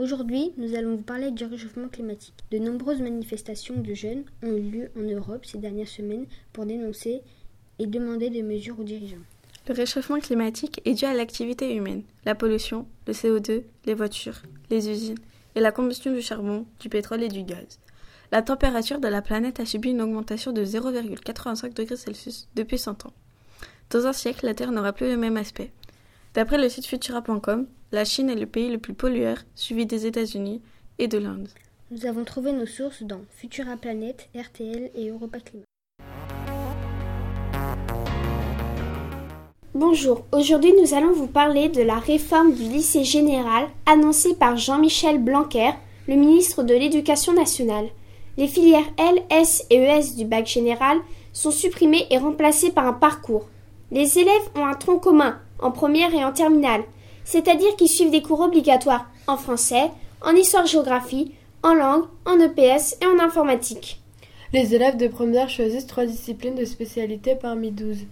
Aujourd'hui, nous allons vous parler du réchauffement climatique. De nombreuses manifestations de jeunes ont eu lieu en Europe ces dernières semaines pour dénoncer et demander des mesures aux dirigeants. Le réchauffement climatique est dû à l'activité humaine, la pollution, le CO2, les voitures, les usines et la combustion du charbon, du pétrole et du gaz. La température de la planète a subi une augmentation de 0,85 degrés Celsius depuis 100 ans. Dans un siècle, la Terre n'aura plus le même aspect. D'après le site Futura.com, la Chine est le pays le plus pollueur, suivi des États-Unis et de l'Inde. Nous avons trouvé nos sources dans Futura Planète, RTL et Europa Climat. Bonjour, aujourd'hui nous allons vous parler de la réforme du lycée général annoncée par Jean-Michel Blanquer, le ministre de l'Éducation nationale. Les filières L, S et ES du bac général sont supprimées et remplacées par un parcours. Les élèves ont un tronc commun, en première et en terminale, c'est-à-dire qu'ils suivent des cours obligatoires en français, en histoire-géographie, en langue, en EPS et en informatique. Les élèves de première choisissent trois disciplines de spécialité parmi douze.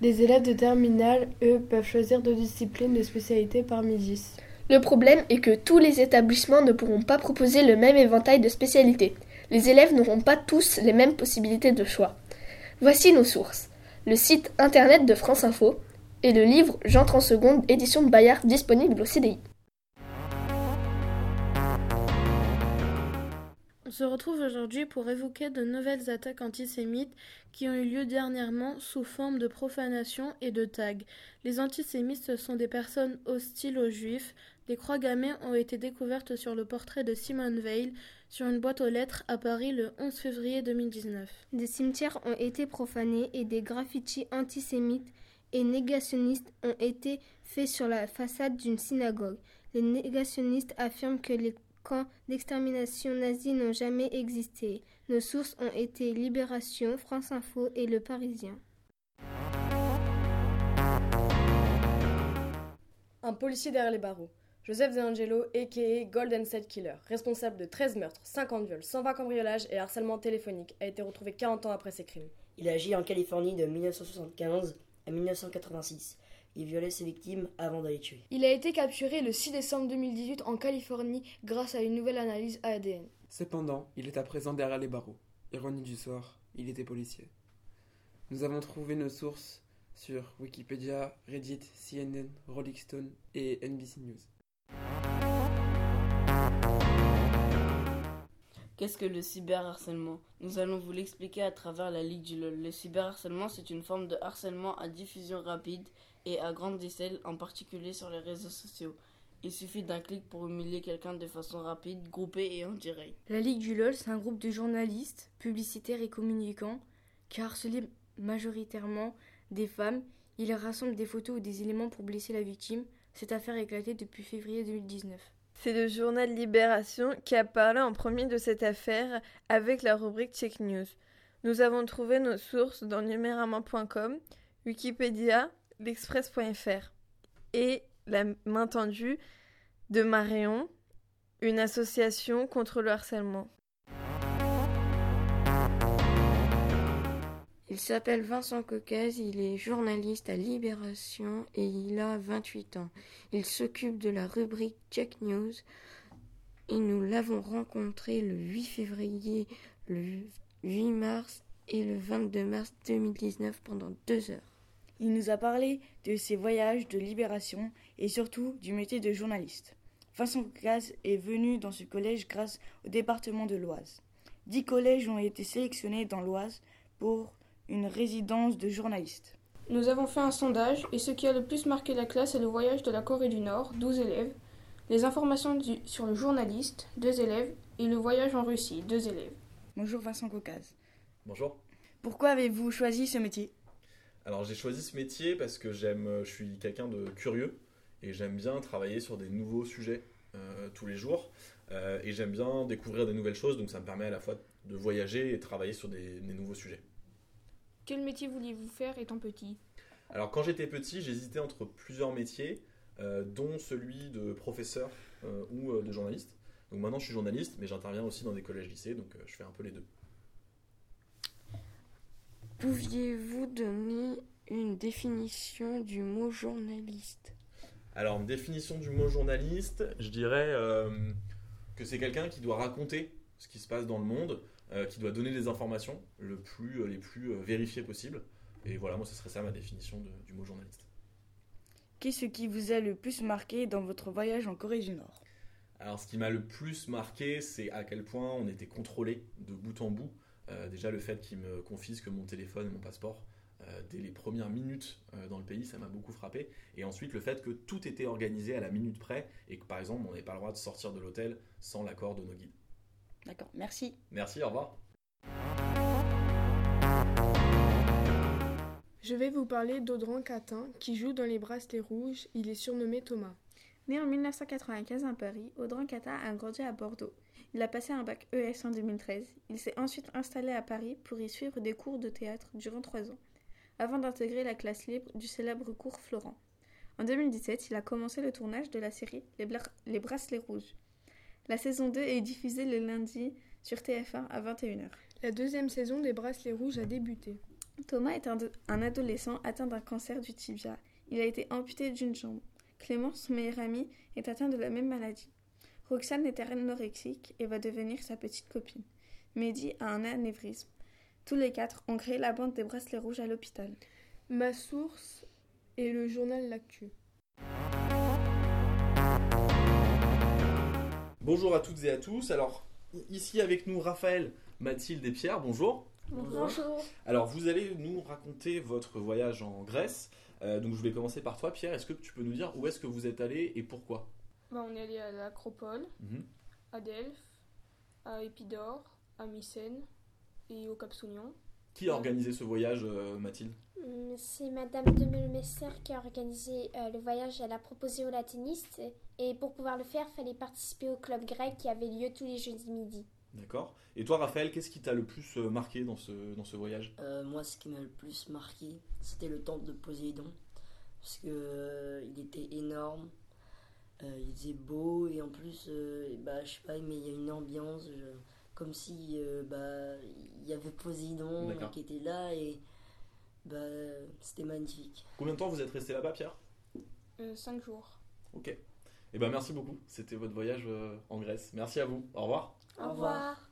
Les élèves de terminale, eux, peuvent choisir deux disciplines de spécialité parmi dix. Le problème est que tous les établissements ne pourront pas proposer le même éventail de spécialités. Les élèves n'auront pas tous les mêmes possibilités de choix. Voici nos sources. Le site internet de France Info, et le livre J'entre en seconde, édition de Bayard, disponible au CDI. On se retrouve aujourd'hui pour évoquer de nouvelles attaques antisémites qui ont eu lieu dernièrement sous forme de profanation et de tags. Les antisémites sont des personnes hostiles aux juifs. Des croix gammées ont été découvertes sur le portrait de Simone Veil sur une boîte aux lettres à Paris le 11 février 2019. Des cimetières ont été profanés et des graffitis antisémites et négationnistes ont été faits sur la façade d'une synagogue. Les négationnistes affirment que les camps d'extermination nazis n'ont jamais existé. Nos sources ont été Libération, France Info et Le Parisien. Un policier derrière les barreaux. Joseph De Angelo, a.k.a. Golden State Killer, responsable de 13 meurtres, 50 viols, 120 cambriolages et harcèlement téléphonique, a été retrouvé 40 ans après ses crimes. Il agit en Californie de 1975 à 1986. Il violait ses victimes avant de les tuer. Il a été capturé le 6 décembre 2018 en Californie grâce à une nouvelle analyse ADN. Cependant, il est à présent derrière les barreaux. Ironie du sort, il était policier. Nous avons trouvé nos sources sur Wikipédia, Reddit, CNN, Rolling Stone et NBC News. Qu'est-ce que le cyberharcèlement? Nous allons vous l'expliquer à travers la Ligue du LOL. Le cyberharcèlement, c'est une forme de harcèlement à diffusion rapide et à grande échelle, en particulier sur les réseaux sociaux. Il suffit d'un clic pour humilier quelqu'un de façon rapide, groupée et en direct. La Ligue du LOL, c'est un groupe de journalistes, publicitaires et communicants qui harcelent majoritairement des femmes. Il rassemble des photos ou des éléments pour blesser la victime. Cette affaire a éclaté depuis février 2019. C'est le journal Libération qui a parlé en premier de cette affaire avec la rubrique Check News. Nous avons trouvé nos sources dans numérama.com, Wikipédia, l'express.fr et la main tendue de Marion, une association contre le harcèlement. Il s'appelle Vincent Caucase, il est journaliste à Libération et il a 28 ans. Il s'occupe de la rubrique Check News et nous l'avons rencontré le 8 février, le 8 mars et le 22 mars 2019 pendant deux heures. Il nous a parlé de ses voyages de libération et surtout du métier de journaliste. Vincent Caucase est venu dans ce collège grâce au département de l'Oise. Dix collèges ont été sélectionnés dans l'Oise pour une résidence de journaliste. Nous avons fait un sondage et ce qui a le plus marqué la classe est le voyage de la Corée du Nord, 12 élèves, les informations sur le journaliste, 2 élèves, et le voyage en Russie, 2 élèves. Bonjour Vincent Caucase. Bonjour. Pourquoi avez-vous choisi ce métier? Alors j'ai choisi ce métier parce que j'aime, je suis quelqu'un de curieux et j'aime bien travailler sur des nouveaux sujets euh, tous les jours euh, et j'aime bien découvrir des nouvelles choses donc ça me permet à la fois de voyager et travailler sur des nouveaux sujets. Quel métier vouliez-vous faire étant petit? Alors quand j'étais petit, j'hésitais entre plusieurs métiers, euh, dont celui de professeur euh, ou euh, de journaliste. Donc maintenant je suis journaliste, mais j'interviens aussi dans des collèges-lycées, donc je fais un peu les deux. Pouviez-vous donner une définition du mot journaliste? Alors, une définition du mot journaliste, je dirais euh, que c'est quelqu'un qui doit raconter ce qui se passe dans le monde, euh, qui doit donner des informations le plus, euh, les plus euh, vérifiées possibles. Et voilà, moi, ce serait ça ma définition de- du mot journaliste. Qu'est-ce qui vous a le plus marqué dans votre voyage en Corée du Nord? Alors, ce qui m'a le plus marqué, c'est à quel point on était contrôlé de bout en bout. Euh, déjà, le fait qu'ils me confisquent mon téléphone et mon passeport euh, dès les premières minutes euh, dans le pays, ça m'a beaucoup frappé. Et ensuite, le fait que tout était organisé à la minute près et que, par exemple, on n'avait pas le droit de sortir de l'hôtel sans l'accord de nos guides. D'accord, merci. Merci, au revoir. Je vais vous parler d'Audran Catin, qui joue dans les Bracelets Rouges. Il est surnommé Thomas. Né en 1995 à Paris, Audran Cata a grandi à Bordeaux. Il a passé un bac ES en 2013. Il s'est ensuite installé à Paris pour y suivre des cours de théâtre durant trois ans, avant d'intégrer la classe libre du célèbre cours Florent. En 2017, il a commencé le tournage de la série Les, Bla- Les Bracelets Rouges. La saison 2 est diffusée le lundi sur TF1 à 21h. La deuxième saison des Bracelets Rouges a débuté. Thomas est un, un adolescent atteint d'un cancer du tibia. Il a été amputé d'une jambe. Clément, son meilleur ami, est atteint de la même maladie. Roxane est anorexique et va devenir sa petite copine. Mehdi a un anévrisme. Tous les quatre ont créé la bande des bracelets rouges à l'hôpital. Ma source est le journal L'Actu. Bonjour à toutes et à tous. Alors, ici avec nous Raphaël, Mathilde et Pierre, bonjour. Bonjour. Alors, vous allez nous raconter votre voyage en Grèce. Euh, donc, je vais commencer par toi, Pierre. Est-ce que tu peux nous dire où est-ce que vous êtes allé et pourquoi? Bah, on est allé à l'Acropole, Mhm. à Delphes, à Épidore, à Mycène et au Capsoulion. Qui a organisé ce voyage, euh, Mathilde? Hum, C'est Madame de Melmesser qui a organisé euh, le voyage. Elle a proposé aux latinistes et pour pouvoir le faire, il fallait participer au club grec qui avait lieu tous les jeudis midi. D'accord. Et toi, Raphaël, qu'est-ce qui t'a le plus euh, marqué dans ce, dans ce voyage? Euh, moi, ce qui m'a le plus marqué, c'était le temple de Poséidon. Parce que euh, il était énorme, euh, il faisait beau, et en plus, euh, bah, je sais pas, mais il y a une ambiance, je- comme si euh, bah, il y avait Poséidon D'accord. qui était là, et bah, c'était magnifique. Combien de temps vous êtes resté là-bas, Pierre? Euh, cinq jours. Ok. Eh ben, merci beaucoup. C'était votre voyage euh, en Grèce. Merci à vous. Au revoir. Au revoir.